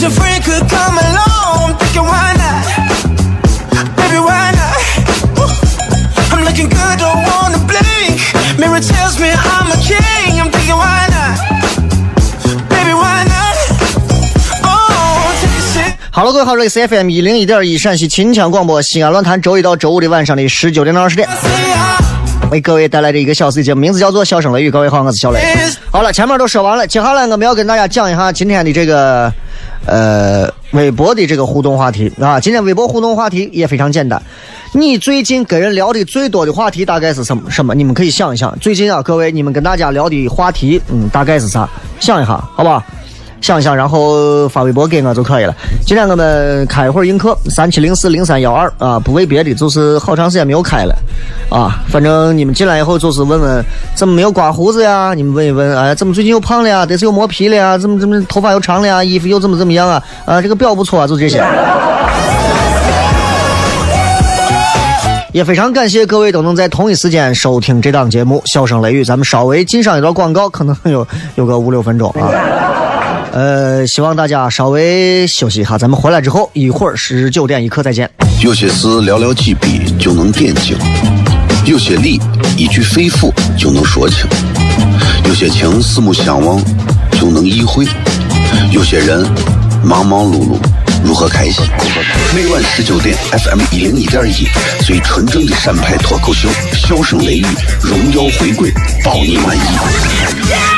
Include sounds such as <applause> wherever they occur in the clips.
your friend could come along. Thinking why not? Baby, why not? Woo. I'm looking good, don't wanna blink. Mirror tells me I'm a king. I'm thinking why not? Baby, why not? Oh, take a sip. 哈喽，各位好，这里是 FM 一零一点一陕西秦腔广播西安论坛，周一到周五的晚上的十九点到二十点，为各位带来这一个小时的节目，名字叫做《笑声雷雨》。各位好，我是小雷。好了，前面都说完了，接下来我们要跟大家讲一下今天的这个呃微博的这个互动话题啊。今天微博互动话题也非常简单，你最近跟人聊的最多的话题大概是什么？什么？你们可以想一想，最近啊，各位你们跟大家聊的话题，嗯，大概是啥？想一下，好不好？想一想，然后发微博给我就可以了。今天我们开一会儿映客，三七零四零三幺二啊，不为别的，就是好长时间没有开了啊。反正你们进来以后就是问问怎么没有刮胡子呀？你们问一问，哎，怎么最近又胖了呀？得是又磨皮了呀？怎么怎么头发又长了呀？衣服又怎么怎么样啊？啊，这个表不错啊，就这些。也非常感谢各位都能在同一时间收听这档节目《笑声雷雨》。咱们稍微进上一段广告，可能有有个五六分钟啊。呃，希望大家稍微休息一下，咱们回来之后一会儿十九点一刻再见。有些事寥寥几笔就能点睛，有些理一句肺腑就能说清，有些情四目相望就能意会，有些人忙忙碌碌如何开心？每晚十九点，FM 一零一点一，最纯正的陕派脱口秀，笑声雷雨，荣耀回归，包你满意。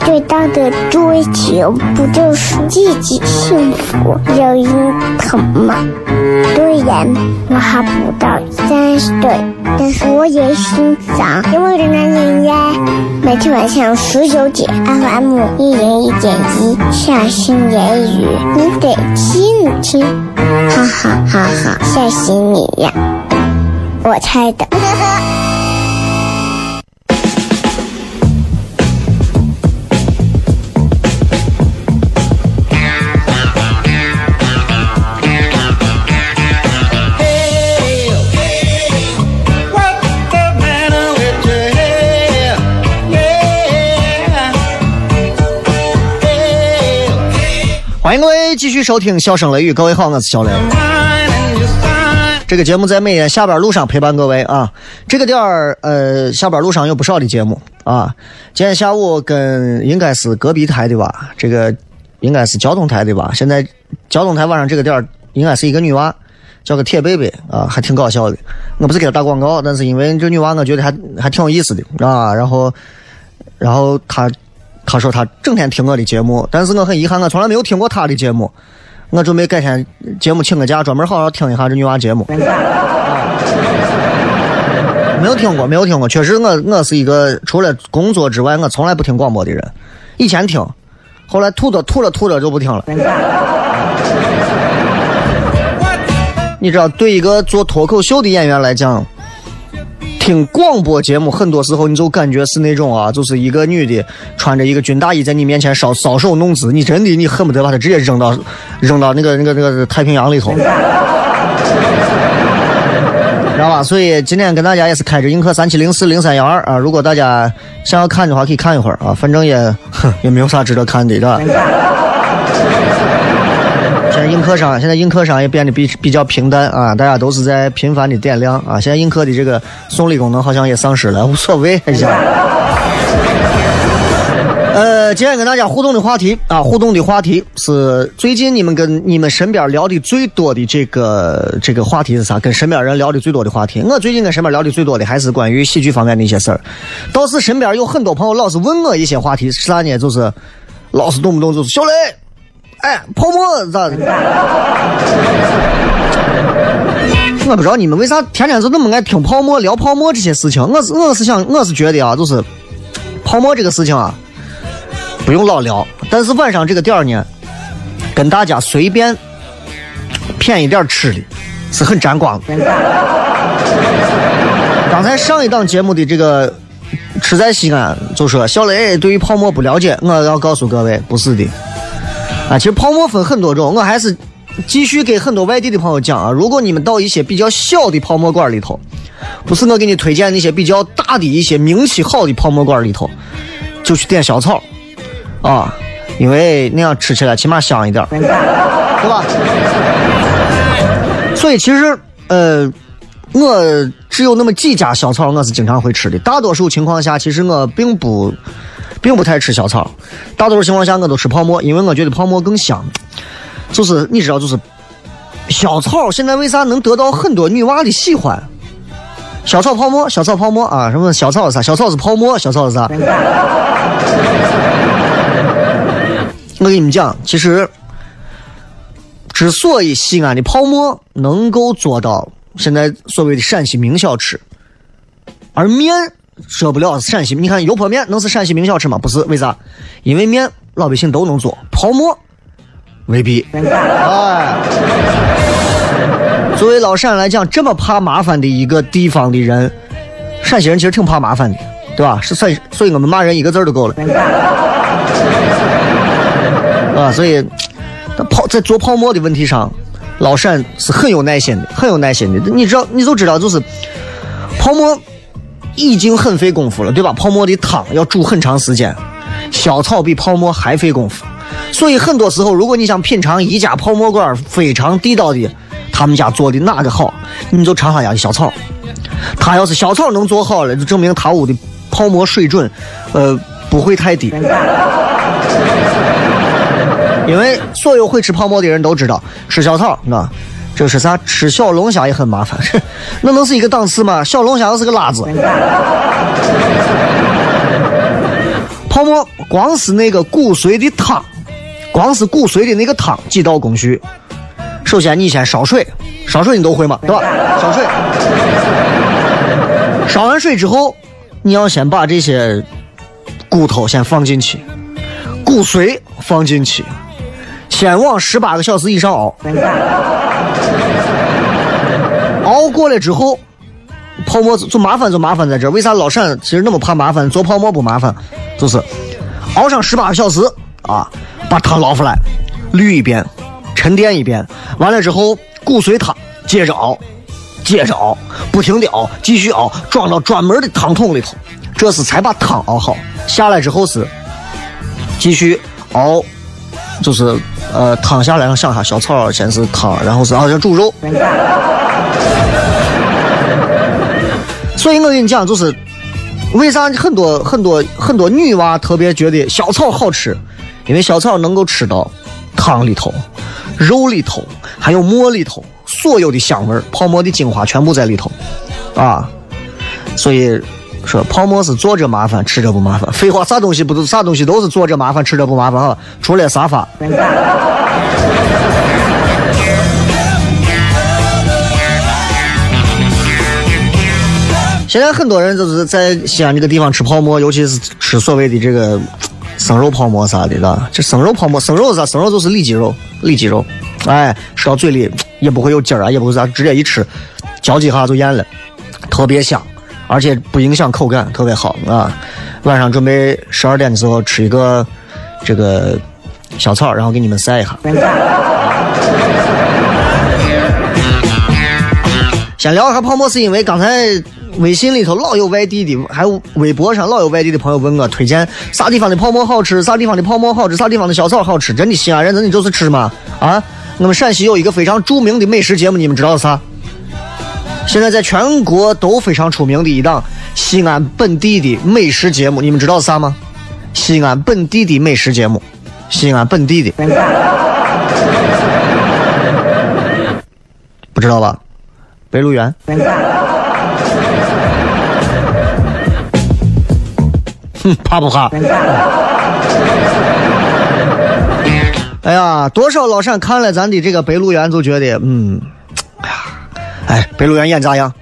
最大的追求不就是自己幸福、有人疼吗？虽然我还不到三十岁，但是我也心脏因为的男人呀。每天晚上十九点，FM 一零一点一，下心言语，你得听听，哈哈哈哈，吓死你呀！我猜的。欢迎各位继续收听《笑声雷雨》，各位好，我是小雷。这个节目在每天下班路上陪伴各位啊。这个点儿，呃，下班路上有不少的节目啊。今天下午跟应该是隔壁台的吧，这个应该是交通台的吧。现在交通台晚上这个点儿应该是一个女娃，叫个铁贝贝啊，还挺搞笑的。我不是给她打广告，但是因为这女娃我觉得还还挺有意思的啊。然后，然后她她说他整天听我的节目，但是我很遗憾，我从来没有听过他的节目。我准备改天节目请个假，专门好好听一下这女娃节目。啊 <laughs> 没有听过，没有听过。确实，我我是一个除了工作之外，我从来不听广播的人。以前听，后来吐着吐着吐着就不听了。<laughs> 你知道，对一个做脱口秀的演员来讲，听广播节目，很多时候你就感觉是那种啊，就是一个女的穿着一个军大衣在你面前搔搔首弄姿，你真的你恨不得把她直接扔到扔到那个那个那个太平洋里头。<laughs> 知道吧？所以今天跟大家也是开着映客三七零四零三幺二啊，如果大家想要看的话，可以看一会儿啊，反正也也没有啥值得看的，是吧？映客上，现在映客上也变得比比较平淡啊，大家都是在频繁的点亮啊。现在映客的这个送礼功能好像也丧失了，无所谓，<laughs> 一下。呃，今天跟大家互动的话题啊，互动的话题是最近你们跟你们身边聊的最多的这个这个话题是啥？跟身边人聊的最多的话题，我最近跟身边聊的最多的还是关于喜剧方面的一些事儿。倒是身边有很多朋友老是问我一些话题，是啥呢？就是老是动不动就是小雷，哎，泡沫咋的？<laughs> 我不知道你们为啥天天就那么爱听泡沫、聊泡沫这些事情。我是我是想我是觉得啊，就是泡沫这个事情啊。不用老聊，但是晚上这个点儿呢，跟大家随便骗一点吃的，是很沾光的。刚才上一档节目的这个吃在西安就说小雷对于泡沫不了解，我要告诉各位，不是的。啊，其实泡沫分很多种，我还是继续给很多外地的朋友讲啊，如果你们到一些比较小的泡沫馆里头，不是我给你推荐那些比较大的一些名气好的泡沫馆里头，就去点小草。啊，因为那样吃起来起码香一点，对吧？所以其实，呃，我只有那么几家小草我是经常会吃的。大多数情况下，其实我并不，并不太吃小炒。大多数情况下，我都吃泡沫，因为我觉得泡沫更香。就是你知道，就是小草现在为啥能得到很多女娃的喜欢？小草泡沫，小草泡沫啊！什么小草是啥？小草是泡沫，小草是啥？我跟你们讲，其实之所以西安的泡馍能够做到现在所谓的陕西名小吃，而面说不了陕西，你看油泼面能是陕西名小吃吗？不是，为啥？因为面老百姓都能做，泡馍未必。哎，作为老陕来讲，这么怕麻烦的一个地方的人，陕西人其实挺怕麻烦的，对吧？是所以，所以我们骂人一个字就够了。啊，所以泡在做泡沫的问题上，老陕是很有耐心的，很有耐心的。你知道，你就知道，就是泡沫已经很费功夫了，对吧？泡沫的汤要煮很长时间，小炒比泡沫还费功夫。所以很多时候，如果你想品尝一家泡沫馆非常地道的，他们家做的哪个好，你就尝他家的小炒。他要是小炒能做好了，就证明他屋的泡沫水准，呃，不会太低。因为所有会吃泡沫的人都知道，吃小草，啊，这是啥？吃小龙虾也很麻烦，<laughs> 那能是一个档次吗？小龙虾那是个辣子。泡沫光是那个骨髓的汤，光是骨髓的那个汤几道工序。首先你先烧水，烧水你都会吗？对吧？烧水，烧完水之后，你要先把这些骨头先放进去，骨髓放进去。先往十八个小时以上熬，<laughs> 熬过了之后，泡沫就麻烦就麻烦在这儿。为啥老陕其实那么怕麻烦？做泡沫不麻烦，就是熬上十八个小时啊，把汤捞出来，滤一遍，沉淀一遍，完了之后骨髓汤接着熬，接着熬，不停的熬，继续熬，装到专门的汤桶里头，这是才把汤熬好。下来之后是继续熬，就是。呃，汤下来，我想下小炒先是汤，然后是好像煮肉。所以我跟你讲，就是为啥很多很多很多女娃特别觉得小炒好吃，因为小炒能够吃到汤里头、肉里头，还有馍里头所有的香味泡沫的精华全部在里头，啊，所以。说泡沫是坐着麻烦，吃着不麻烦。废话，啥东西不都啥东西都是坐着麻烦，吃着不麻烦啊？除了沙发。现在很多人就是在西安这个地方吃泡馍，尤其是吃所谓的这个生肉泡馍啥的了。这生肉泡馍，生肉是啥？生肉就是里脊肉，里脊肉，哎，吃到嘴里也不会有筋儿啊，也不会啥，直接一吃，嚼几下就咽了，特别香，而且不影响口感，特别好啊。晚上准备十二点的时候吃一个这个小草，然后给你们晒一下。先聊一下泡沫，是因为刚才微信里头老有外地的，还有微博上老有外地的朋友问我推荐啥地方的泡沫好吃，啥地方的泡沫好吃，啥地方的小炒好吃。真的西安人真的就是吃嘛啊！我们陕西有一个非常著名的美食节目，你们知道啥？现在在全国都非常出名的一档西安本地的美食节目，你们知道啥吗？西安本地的美食节目，西安本地的，不知道吧？白鹿原。哼，怕不怕？哎呀，多少老陕看了咱的这个白鹿原，就觉得，嗯，哎，白鹿原演咋样？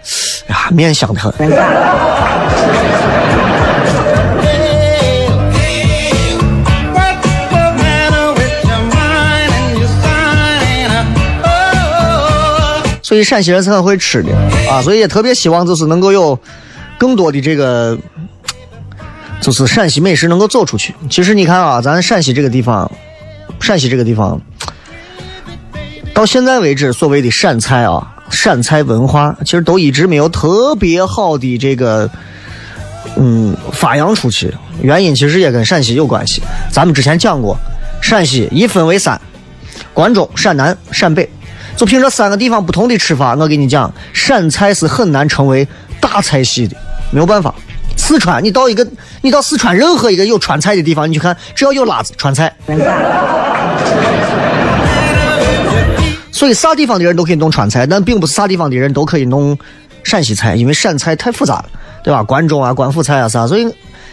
哎呀，面香的很。所以陕西人是很会吃的啊，所以也特别希望就是能够有更多的这个，就是陕西美食能够走出去。其实你看啊，咱陕西这个地方，陕西这个地方，到现在为止，所谓的陕菜啊，陕菜文化，其实都一直没有特别好的这个，嗯，发扬出去。原因其实也跟陕西有关系。咱们之前讲过，陕西一分为三：关中、陕南、陕北。就凭这三个地方不同的吃法，我给你讲，陕菜是很难成为大菜系的，没有办法。四川，你到一个，你到四川任何一个有川菜的地方，你去看，只要有辣子，川菜。所以啥地方的人都可以弄川菜，但并不是啥地方的人都可以弄陕西菜，因为陕菜太复杂了，对吧？关中啊，官府菜啊啥，所以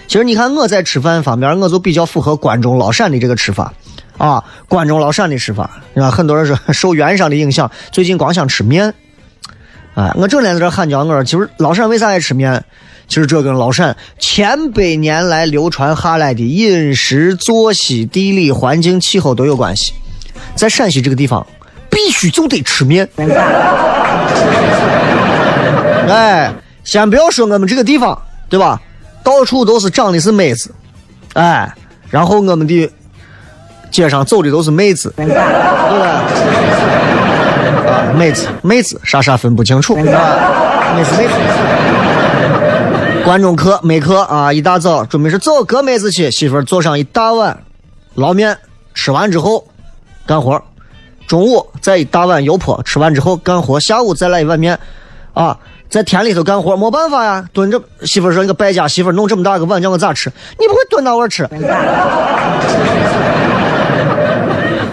其实你看我在吃饭方面，我就比较符合关中老陕的这个吃法。啊，关中老陕的吃法，是吧？很多人说受原上的影响，最近光想吃面。哎，我整天在这喊叫，我说其实老陕为啥爱吃面？其实这跟老陕千百年来流传下来的饮食作息、地理环境、气候都有关系。在陕西这个地方，必须就得吃面。哎，先不要说我们这个地方，对吧？到处都是长的是妹子，哎，然后我们的。街上走的都是妹子，对不对？啊，妹子，妹子，啥啥分不清楚啊，妹子，妹子。关中客，没客啊！一大早准备是走哥妹子去，媳妇做上一大碗捞面，吃完之后干活。中午再一大碗油泼，吃完之后干活。下午再来一碗面，啊，在田里头干活，没办法呀，蹲着。媳妇说：“你个败家媳妇，弄这么大个碗叫我咋吃？你不会蹲那会吃。” <laughs>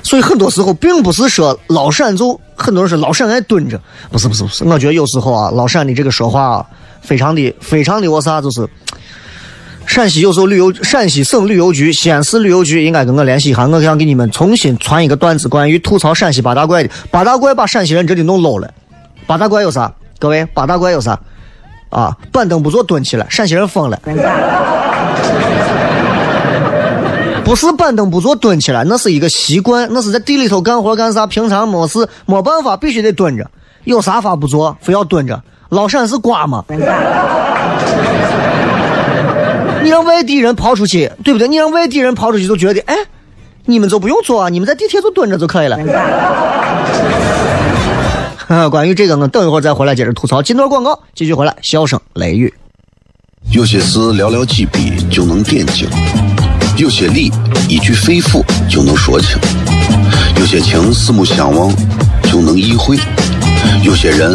所以很多时候并不是说老陕就很多人说老陕爱蹲着，不是不是不是，我觉得有时候啊，老陕的这个说话啊，非常的非常的我啥，就是陕西有时候旅游，陕西省旅游局、西安市旅游局应该跟我联系一下，我想给你们重新传一个段子，关于吐槽陕西八大怪的。八大怪把陕西人真的弄老了。八大怪有啥？各位，八大怪有啥？啊，板凳不坐蹲起来，陕西人疯了。不是板凳不坐蹲起来，那是一个习惯，那是在地里头干活干啥，平常没事没办法，必须得蹲着。有啥法不做，非要蹲着？老陕是瓜吗？你让外地人跑出去，对不对？你让外地人跑出去就觉得，哎，你们就不用坐啊，你们在地铁就蹲着就可以了。<laughs> 关于这个，我等一会儿再回来接着吐槽。进段广告，继续回来。笑声雷雨，有些事寥寥几笔就能点睛。有些理一句肺腑就能说清，有些情四目相望就能意会，有些人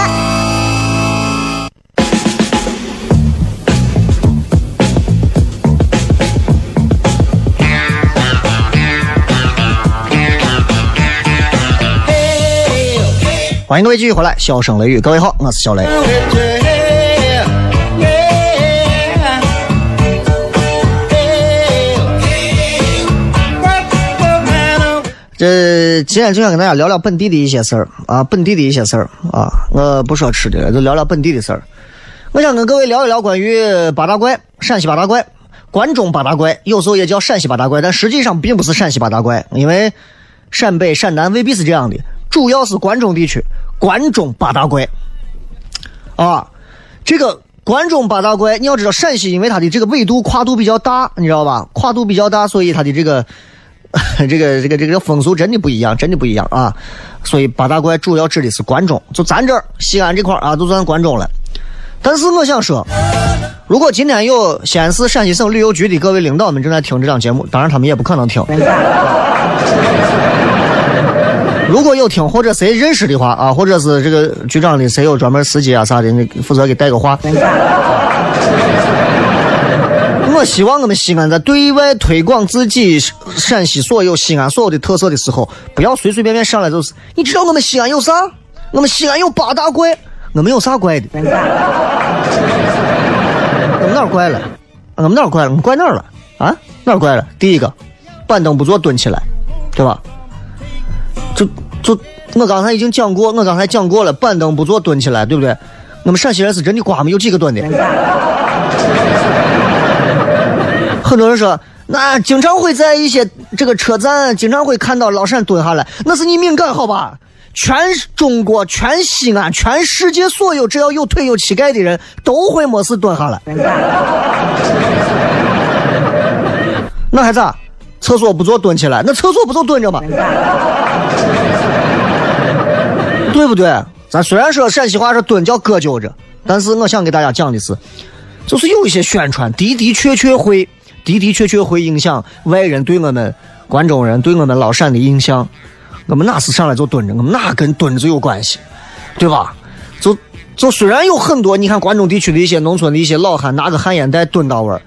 欢迎各位继续回来，笑声雷雨，各位好，我是小雷。这今天就想跟大家聊聊本地的一些事儿。啊，本地的一些事儿。啊，我不说吃的了，就聊聊本地的事儿。我想跟各位聊一聊关于八大怪，陕西八大怪，关中八大怪，有时候也叫陕西八大怪，但实际上并不是陕西八大怪，因为陕北、陕南未必是这样的，主要是关中地区，关中八大怪啊，这个关中八大怪，你要知道陕西因为它的这个纬度跨度比较大，你知道吧？跨度比较大，所以它的这个。<laughs> 这个这个这个风俗真的不一样，真的不一样啊！所以八大怪主要指的是关中，就咱这儿西安这块啊，都算关中了。但是我想说，如果今天有西安市陕西省旅游局的各位领导们正在听这档节目，当然他们也不可能听。如果有听或者谁认识的话啊，或者是这个局长的谁有专门司机啊啥的，你负责给带个话。我希望我们西安在对外推广自己陕西所有西安所有的特色的时候，不要随随便便上来就是。你知道我们西安有啥？我们西安有八大怪，我们有啥怪的？我们哪怪了？我们哪怪了？我们怪哪了？啊？哪怪了？第一个，板凳不坐蹲起来，对吧？就我刚才已经讲过，我刚才讲过了，板凳不坐蹲起来，对不对？我们陕西人是真的瓜没有几个蹲的。很多人说，那经常会在一些这个车站，经常会看到老陕蹲下来，那是你敏感好吧？全中国、全西安、全世界所有只要有腿有膝盖的人都会没事蹲下来。那还咋？厕所不坐蹲起来，那厕所不就蹲着吗？对不对？咱虽然说陕西话说蹲叫搁揪着，但是我想给大家讲的是，就是有一些宣传的的确确会。的的确确会影响外人对我们关中人、对我们老陕的印象。我们哪是上来就蹲着？我们哪跟蹲着有关系？对吧？就就虽然有很多，你看关中地区的一些农村的一些老汉拿个旱烟袋蹲到位儿，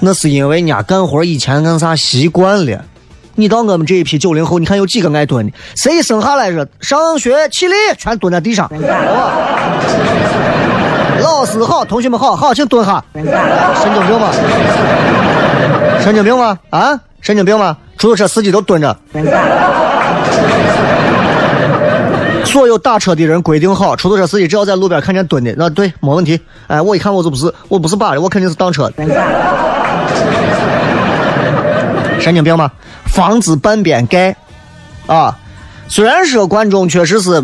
那是因为人家干活以前干啥习惯了。你到我们这一批九零后，你看有几个爱蹲的？谁生下来是上学起立，全蹲在地上。老师好，同学们好，好，请蹲下。神经病吗？神经病吗？啊，神经病吗？出租车司机都蹲着。所有打车的人规定好，出租车司机只要在路边看见蹲的，那对，没问题。哎，我一看我就不是，我不是扒的，我肯定是当车的。<laughs> 神经病吗？房子半边盖，啊，虽然说关中确实是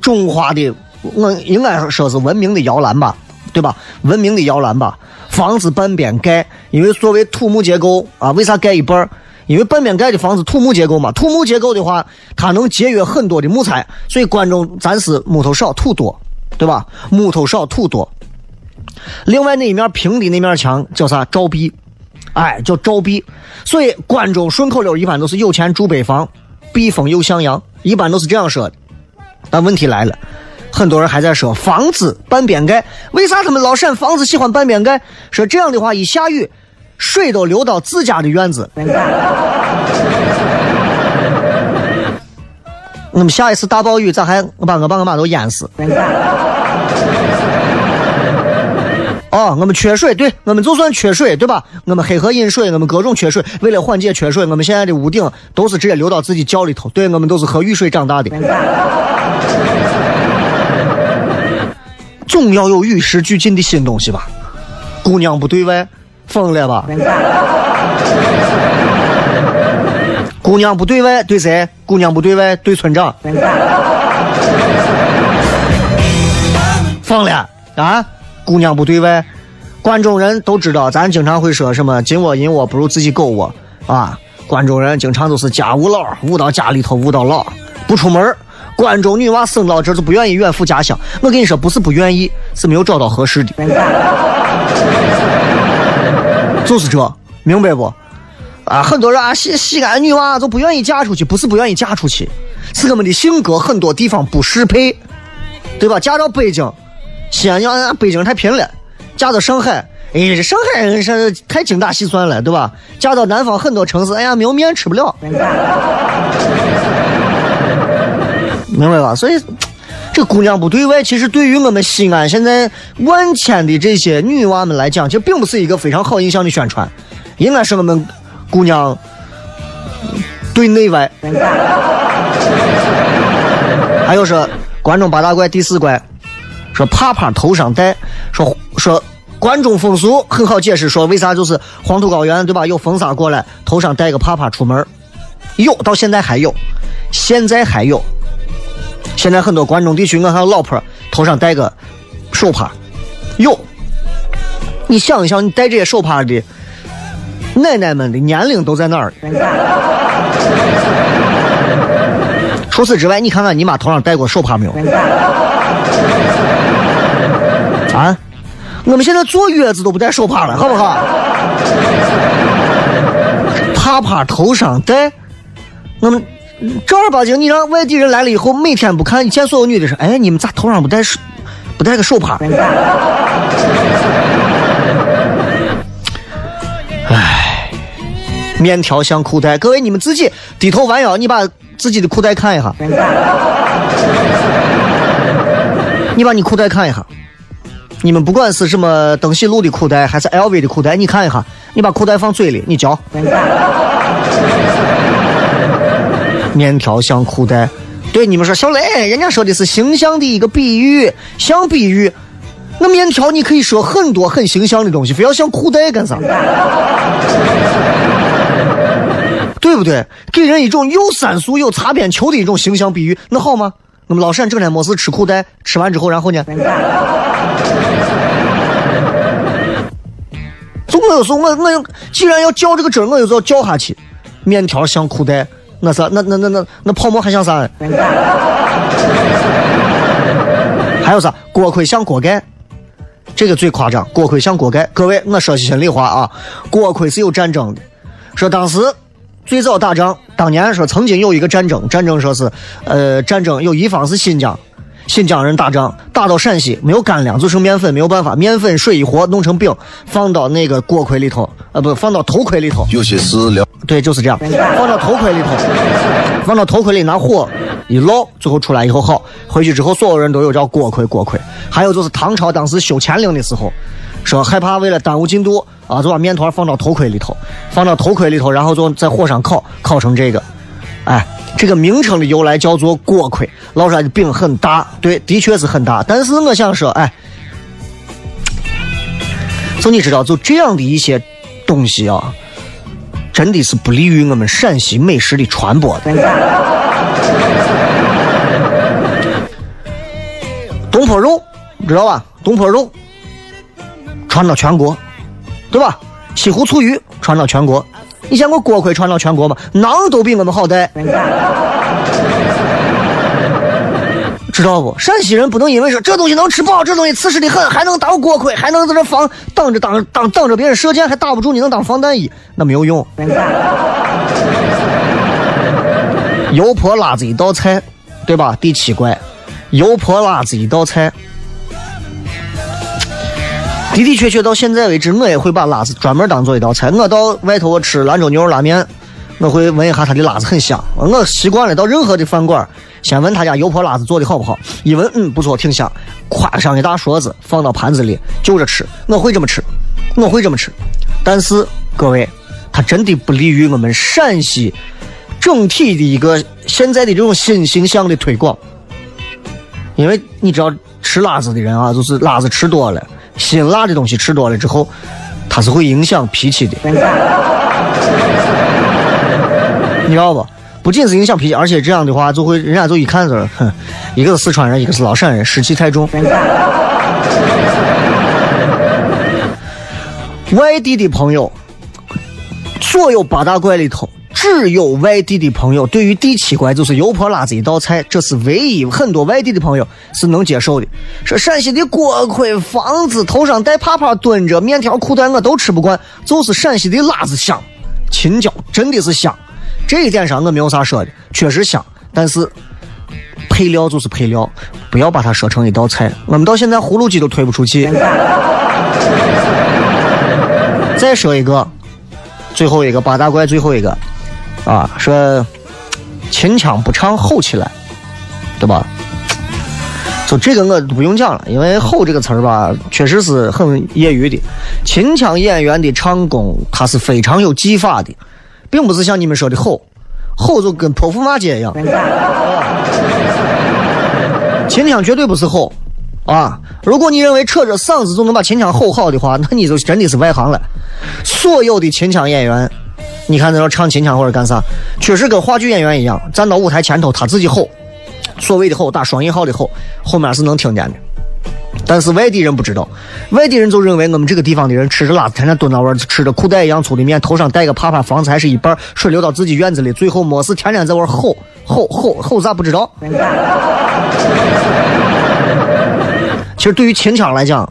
中华的。我应该说是文明的摇篮吧，对吧？文明的摇篮吧。房子半边盖，因为所谓土木结构啊，为啥盖一半因为半边盖的房子土木结构嘛。土木结构的话，它能节约很多的木材，所以关中咱是木头少土多，对吧？木头少土多。另外那一面平的那面墙叫啥？照壁，哎，叫照壁。所以关中顺口溜一般都是有钱住北房，避风又向阳，一般都是这样说的。但问题来了。很多人还在说房子半边盖，为啥他们老陕房子喜欢半边盖？说这样的话，一下雨，水都流到自家的院子。<laughs> 那么下一次大暴雨，咋还把我爸我妈都淹死？哦，我们缺水，对我们就算缺水，对吧？我们黑河引水，我们各种缺水，为了缓解缺水，我们现在的屋顶都是直接流到自己窖里头。对我们都是喝雨水长大的。总要有与时俱进的新东西吧？姑娘不对外，疯了吧？姑娘不对外对谁？姑娘不对外对村长。疯了啊！姑娘不对外，关中人都知道，咱经常会说什么“金窝银窝不如自己狗窝”啊。关中人经常都是家务老，务到家里头，务到老，不出门。关中女娃生到这就不愿意远赴家乡。我跟你说，不是不愿意，是没有找到合适的。<laughs> 就是这，明白不？啊，很多人啊，西西安女娃都不愿意嫁出去，不是不愿意嫁出去，是我们的性格很多地方不适配，对吧？嫁到北京，西安娘北京太贫了；嫁到上海，哎，这上海人是太精打细算了，对吧？嫁到南方很多城市，哎呀，没有面吃不了，明白吧？所以。这姑娘不对外，其实对于我们西安现在万千的这些女娃们来讲，其实并不是一个非常好印象的宣传，应该是我们姑娘对内外。还有说关中八大怪第四怪，说帕帕头上戴，说说关中风俗很好解释，说为啥就是黄土高原对吧？有风沙过来，头上戴个帕帕出门有到现在还有，现在还有。现在很多关中地区，我看老婆头上戴个手帕，有。你想一想，你戴这些手帕的奶奶们的年龄都在哪儿？除此之外，你看看你妈头上戴过手帕没有？啊？我们现在坐月子都不带手帕了，好不好？<laughs> 帕帕头上戴，我们。正儿八经，你让外地人来了以后，每天不看，见所有女的说：“哎，你们咋头上不戴手，不戴个手帕？” <laughs> 哎，面条像裤带，各位你们自己低头弯腰，你把自己的裤带看一下，<laughs> 你把你裤带看一下，你们不管是什么登喜路的裤带，还是 LV 的裤带，你看一下，你把裤带放嘴里，你嚼。面条像裤带，对你们说小雷，人家说的是形象的一个比喻，像比喻。那面条你可以说很多很形象的东西，非要像裤带干啥？<laughs> 对不对？给人一种又三俗又擦边球的一种形象比喻，那好吗？那么老陕整天没事吃裤带，吃完之后然后呢？总我有时候我我既然要较这个真，我就要较下去。面条像裤带。那是那那那那那泡沫还像啥？还有啥？锅盔像锅盖，这个最夸张。锅盔像锅盖，各位，我说句心里话啊，锅盔是有战争的。说当时最早打仗，当年说曾经有一个战争，战争说是呃战争有一方是新疆。新疆人打仗打到陕西，没有干粮，就剩面粉，没有办法，面粉水一和，弄成饼，放到那个锅盔里头，呃，不，放到头盔里头。有些事了。对，就是这样，放到头盔里头，放到头盔里拿火一烙，最后出来以后好，回去之后所有人都有叫锅盔，锅盔。还有就是唐朝当时修乾陵的时候，说害怕为了耽误进度啊，就把面团放到头盔里头，放到头盔里头，然后就在火上烤，烤成这个，哎。这个名称的由来叫做锅盔，烙出来的饼很大，对，的确是很大。但是我想说，哎，就你知道，就这样的一些东西啊，真的是不利于我们陕西美食的传播的。<laughs> 东坡肉，知道吧？东坡肉传到全国，对吧？西湖醋鱼传到全国。你见过锅盔传到全国吗？馕都比我们好带，知道不？陕西人不能因为说这东西能吃饱，这东西瓷实的很，还能当锅盔，还能在这防挡着挡挡挡着别人射箭，还打不住你，能当防弹衣，那没有用。油泼辣子一道菜，对吧？第七怪，油泼辣子一道菜。的的确确，到现在为止，我也会把辣子专门当做一道菜。我到外头吃兰州牛肉拉面，我会闻一下它的辣子很香。我习惯了到任何的饭馆，先问他家油泼辣子做的好不好。一闻，嗯，不错，挺香。夸上一大勺子，放到盘子里就着吃。我会这么吃，我会这么吃。但是各位，它真的不利于我们陕西整体的一个现在的这种新形象的推广。因为你知道吃辣子的人啊，就是辣子吃多了。辛辣的东西吃多了之后，它是会影响脾气的，<laughs> 你知道不？不仅是影响脾气，而且这样的话就会人家就一看就是，哼，一个是四川人，一个是老陕人，湿气太重。<laughs> 外地的朋友，所有八大怪里头，只有外地的朋友对于第七怪就是油泼辣子一道菜，这是唯一很多外地的朋友是能接受的。说陕西的锅盔、房子头上戴帕帕蹲着，面条裤带我都吃不惯，就是陕西的辣子香，青椒真的是香。这一点上我没有啥说的，确实香，但是配料就是配料，不要把它说成一道菜。我们到现在葫芦鸡都推不出去。再说一个，最后一个八大怪，最后一个啊，说秦腔不唱吼起来，对吧？就这个我不用讲了，因为“吼”这个词儿吧，确实是很业余的。秦腔演员的唱功，他是非常有技法的，并不是像你们说的“吼”，“吼”就跟泼妇骂街一样。秦腔绝对不是吼啊！如果你认为扯着嗓子就能把秦腔吼好的话，那你就真的是外行了。所有的秦腔演员，你看在那唱秦腔或者干啥，确实跟话剧演员一样，站到舞台前头他自己吼，所谓的吼打双引号的吼，后面是能听见的。但是外地人不知道，外地人就认为我们这个地方的人吃着辣子，天天蹲那玩，吃着裤带一样粗的面，头上戴个帕帕，房子还是一半，水流到自己院子里，最后没事天天在玩吼吼吼吼啥不知道。<laughs> 其实对于秦腔来讲，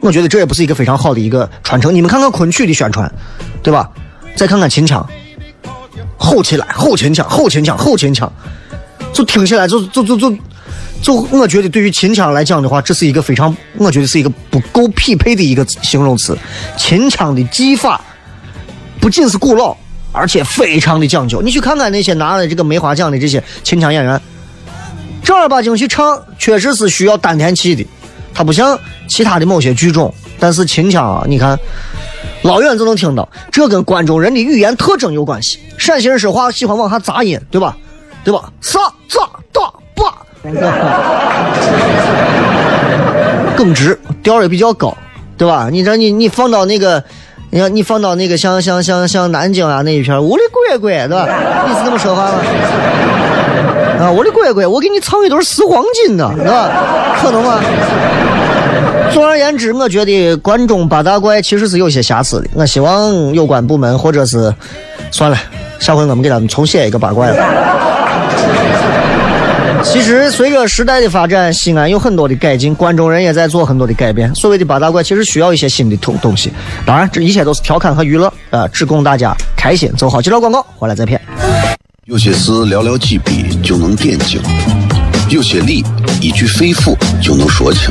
我觉得这也不是一个非常好的一个传承。你们看看昆曲的宣传，对吧？再看看秦腔，吼起来，吼秦腔，吼秦腔，吼秦腔，就听起来就就就就就，我觉得对于秦腔来讲的话，这是一个非常，我觉得是一个不够匹配的一个形容词。秦腔的技法不仅是古老，而且非常的讲究。你去看看那些拿了这个梅花奖的这些秦腔演员，正儿八经去唱，确实是需要丹田气的。它不像其他的某些剧种，但是秦腔啊，你看老远就能听到，这跟关中人的语言特征有关系。陕西人说话喜欢往下杂音，对吧？对吧？啥咋大把，更直，调也比较高，对吧？你这你你放到那个，你看你放到那个像像像像南京啊那一片，我的乖乖，对吧？你是这么说话吗？啊，我的乖乖，我给你唱一段四黄金呢，是吧？可能吗？总而言之，我觉得关中八大怪其实是有些瑕疵的。我希望有关部门或者是算了，下回我们给他们重写一个八怪了。其实随着时代的发展，西安有很多的改进，关中人也在做很多的改变。所谓的八大怪，其实需要一些新的东东西。当然，这一切都是调侃和娱乐，啊，只供大家开心。走好，介绍广告，回来再骗。有些事寥寥几笔就能点睛，有些理一句肺腑就能说清，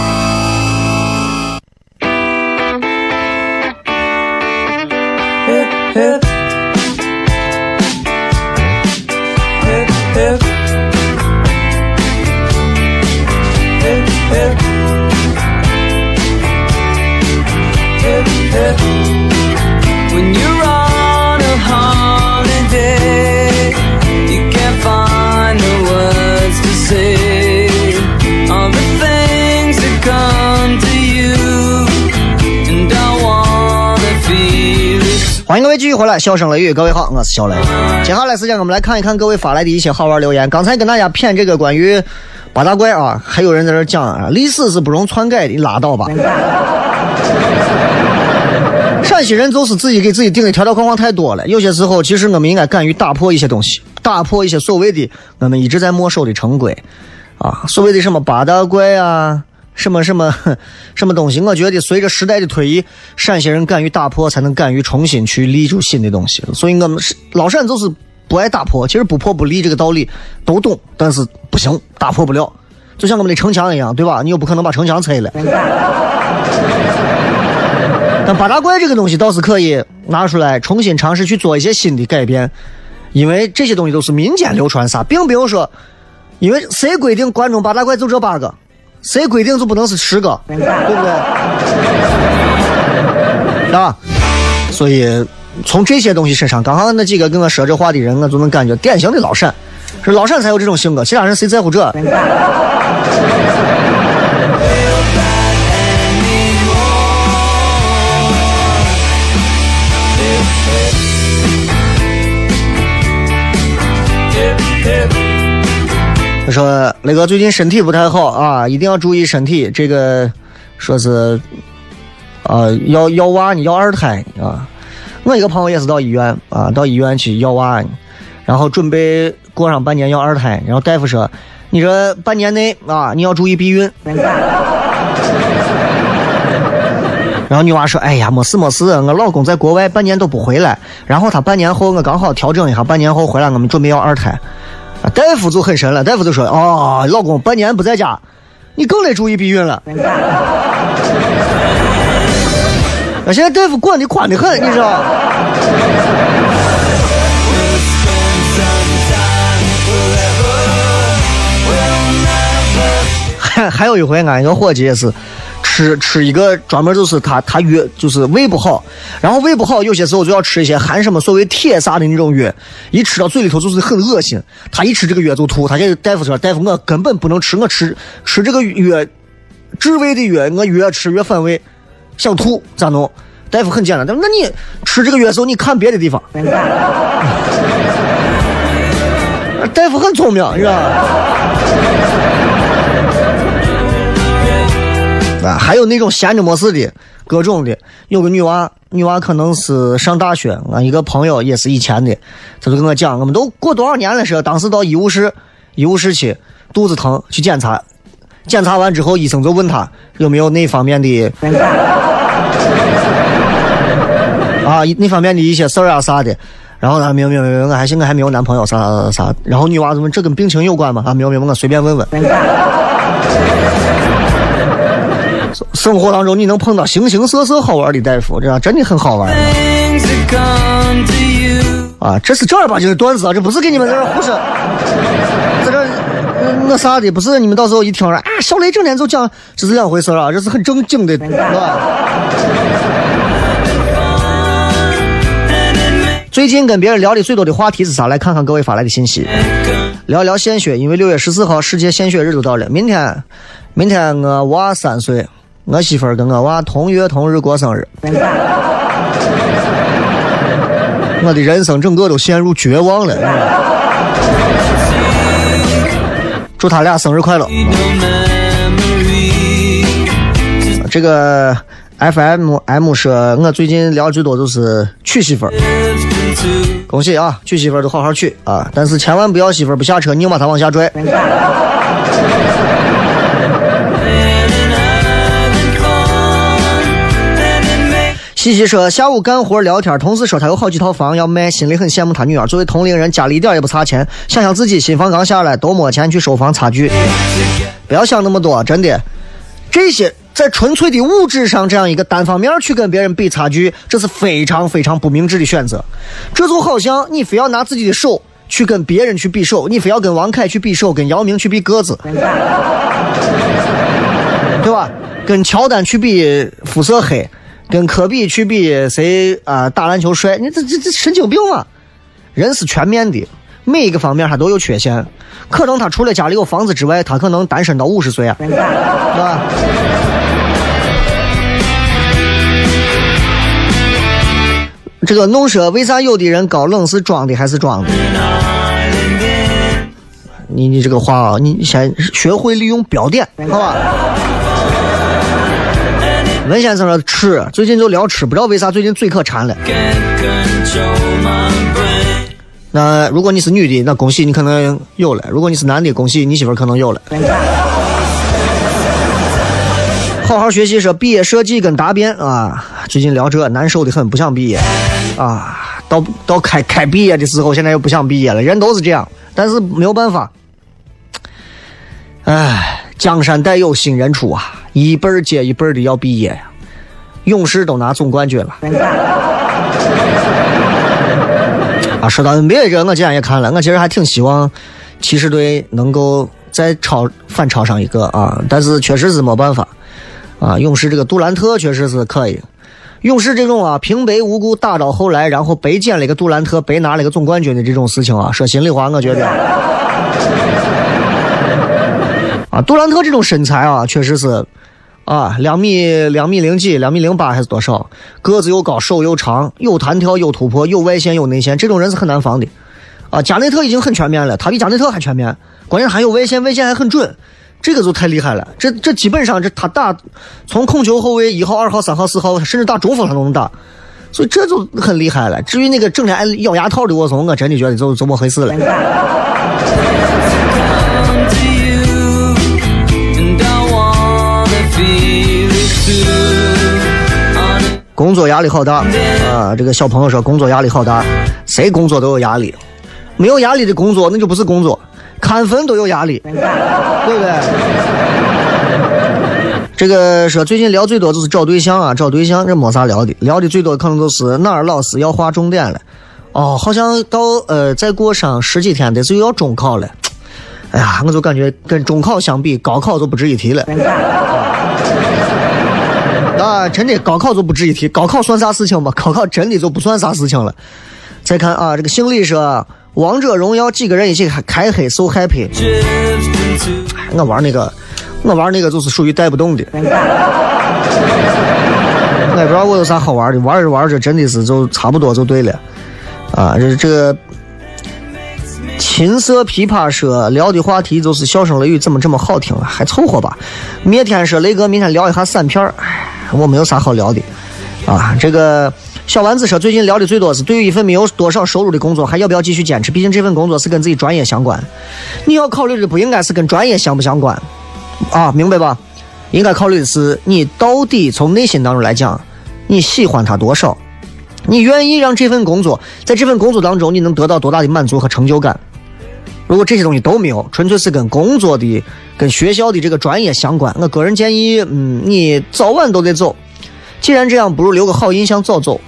hip, hip, hip. 欢迎各位继续回来，笑声雷雨，各位好，我是小雷。接下来时间我们来看一看各位发来的一些好玩留言。刚才跟大家谝这个关于八大怪啊，还有人在这讲啊，历史是不容篡改的，拉倒吧。陕西人就是自己给自己定的条条框框太多了，有些时候其实我们应该敢于打破一些东西，打破一些所谓的我们一直在没收的成规，啊，所谓的什么八大怪啊，什么什么 <laughs> 什么东西，我觉得随着时代的推移，陕西人敢于打破，才能敢于重新去立出新的东西。所以我们老陕就是不爱打破，其实不破不立这个道理都懂，但是不行，打破不了，就像我们的城墙一样，对吧？你又不可能把城墙拆了。<laughs> 但八大怪这个东西倒是可以拿出来重新尝试去做一些新的改变，因为这些东西都是民间流传啥，并不用说，因为谁规定关中八大怪就这八个，谁规定就不能是十个，对不对？啊，所以从这些东西身上，刚刚那几个跟我说这话的人，我就能感觉典型的老陕，是老陕才有这种性格，其他人谁在乎这？说：“雷哥最近身体不太好啊，一定要注意身体。这个说是，呃，要要娃呢，要二胎啊。我一个朋友也是到医院啊，到医院去要娃，然后准备过上半年要二胎。然后大夫说，你这半年内啊，你要注意避孕。<laughs> 然后女娃说：哎呀，没事没事，我老公在国外半年都不回来，然后他半年后我刚好调整一下，半年后回来，我们准备要二胎。”啊，大夫就很神了，大夫就说：“哦，老公半年不在家，你更得注意避孕了。<laughs> ”那现在大夫管的宽的很，你知道？还 <laughs> 还有一回，俺一个伙计也是。吃吃一个专门就是他他药就是胃不好，然后胃不好有些时候就要吃一些含什么所谓铁啥的那种药，一吃到嘴里头就是很恶心。他一吃这个药就吐，他给大夫说：“大夫，我根本不能吃，我吃吃这个药治胃的药，我越吃越反胃，想吐咋弄？”大夫很简单，他说：“那你吃这个药的时候，你看别的地方。<laughs> ”大夫很聪明，是吧？啊，还有那种闲着没事的，各种的。有个女娃，女娃可能是上大学。俺一个朋友也是以前的，他就跟我讲，我们都过多少年了，是当时到医务室，医务室去肚子疼去检查，检查完之后，医生就问他有没有那方面的 <laughs> 啊，那方面的一些事儿啊啥的。然后他没有没有没有，我还现在还没有男朋友啥啥啥。然后女娃子问这跟病情有关吗？啊，没有没有，我随便问问。生活当中你能碰到形形色色好玩的大夫，这样真的很好玩。啊，这是正儿八经的段子啊，这不是给你们在这胡说，在这那啥的，不是你们到时候一听说啊，小雷整天就讲，这是两回事啊，这是很正经的，是吧？最近跟别人聊的最多的话题是啥？来看看各位发来的信息。聊聊献血，因为六月十四号世界献血日就到了，明天，明天我娃三岁。我媳妇儿跟我娃同月同日过生日，<laughs> 我的人生整个都陷入绝望了。祝他俩生日快乐！这个 FM M 说，我最近聊最多就是娶媳妇儿，恭喜啊！娶媳妇儿都好好娶啊，但是千万不要媳妇儿不下车，硬把她往下拽。西西说下午干活聊天，同事说他有好几套房要卖，心里很羡慕他女儿。作为同龄人，家里一点也不差钱。想想自己新房刚下来，都没钱去收房差距。不要想那么多，真的，这些在纯粹的物质上这样一个单方面去跟别人比差距，这是非常非常不明智的选择。这就好像你非要拿自己的手去跟别人去比手，你非要跟王凯去比手，跟姚明去比个子，对吧？跟乔丹去比肤色黑。跟科比去比谁啊？打篮球帅？你这这这神经病啊？人是全面的，每一个方面他都有缺陷。可能他除了家里有房子之外，他可能单身到五十岁啊，对吧？这个弄说为啥有的人高冷是装的还是装的？你你这个话啊，你先学会利用标点，好吧？文先生说吃，最近就聊吃，不知道为啥最近嘴可馋了。那如果你是女的，那恭喜你可能有了；如果你是男的，恭喜你媳妇可能有了。好好学习说毕业设计跟答辩啊，最近聊这难受的很，不想毕业啊。到到开开毕业的时候，现在又不想毕业了，人都是这样，但是没有办法。唉，江山代有新人出啊，一辈儿接一辈儿的要毕业呀。勇士都拿总冠军了。<laughs> 啊，说到 NBA 这，我今天也看了，我其实还挺希望骑士队能够再超反超上一个啊，但是确实是没办法。啊，勇士这个杜兰特确实是可以。勇士这种啊平白无故打到后来，然后白捡了一个杜兰特，白拿了一个总冠军的这种事情啊，说心里话，我觉得啊，杜兰特这种身材啊，确实是啊，两米两米零几，两米零八还是多少，个子又高，手又长，有弹跳，有突破，有外线，有内线，这种人是很难防的。啊，加内特已经很全面了，他比加内特还全面，关键还有外线，外线还很准。这个就太厉害了，这这基本上这他打从控球后卫一号、二号、三号、四号，甚至打中锋他都能打，所以这就很厉害了。至于那个整天爱咬牙套的沃松，我真的觉得就就没回事了。工作压力好大啊！这个小朋友说工作压力好大，谁工作都有压力，没有压力的工作那就不是工作。看分都有压力，<laughs> 对不对？这个说最近聊最多就是找对象啊，找对象这没啥聊的，聊的最多可能都是哪儿老师要划重点了。哦，好像到呃再过上十几天的就要中考了。哎呀，我就感觉跟中考相比，高考就不值一提了。啊，真的高考就不值一提，高考算啥事情吗？高考真的就不算啥事情了。再看啊，这个姓李说。王者荣耀几个人一起开黑，so happy。我玩那个，我玩那个就是属于带不动的。<laughs> 我也不知道我有啥好玩的，玩着玩着真的是就差不多就对了。啊，这这琴瑟琵琶说聊的话题就是笑声雷雨，怎么这么好听啊？还凑合吧。灭天说雷哥明天聊一下散片哎，我没有啥好聊的。啊，这个。小丸子说：“最近聊的最多是对于一份没有多少收入的工作，还要不要继续坚持？毕竟这份工作是跟自己专业相关。你要考虑的不应该是跟专业相不相关，啊，明白吧？应该考虑的是你到底从内心当中来讲，你喜欢它多少？你愿意让这份工作在这份工作当中你能得到多大的满足和成就感？如果这些东西都没有，纯粹是跟工作的、跟学校的这个专业相关，我个人建议，嗯，你早晚都得走。”既然这样，不如留个好印象，早走。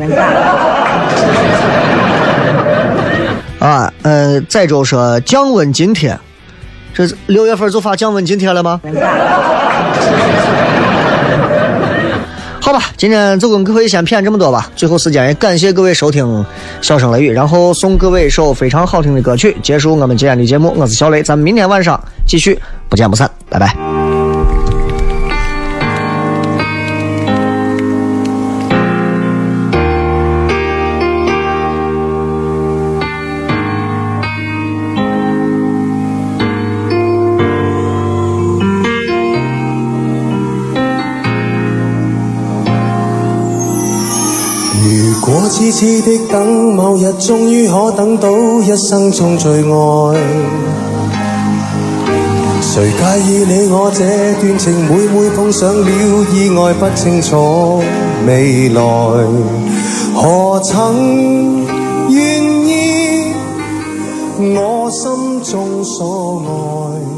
啊，呃，载州说降温津贴，这六月份就发降温津贴了吗？好吧，今天就跟各位先谝这么多吧。最后时间也感谢各位收听《笑声雷雨》，然后送各位一首非常好听的歌曲，结束我们今天的节目。我是小雷，咱们明天晚上继续，不见不散，拜拜。痴痴的等，某日终于可等到一生中最爱。谁介意你我这段情？每每碰上了意外，不清楚未来，何曾愿意我心中所爱？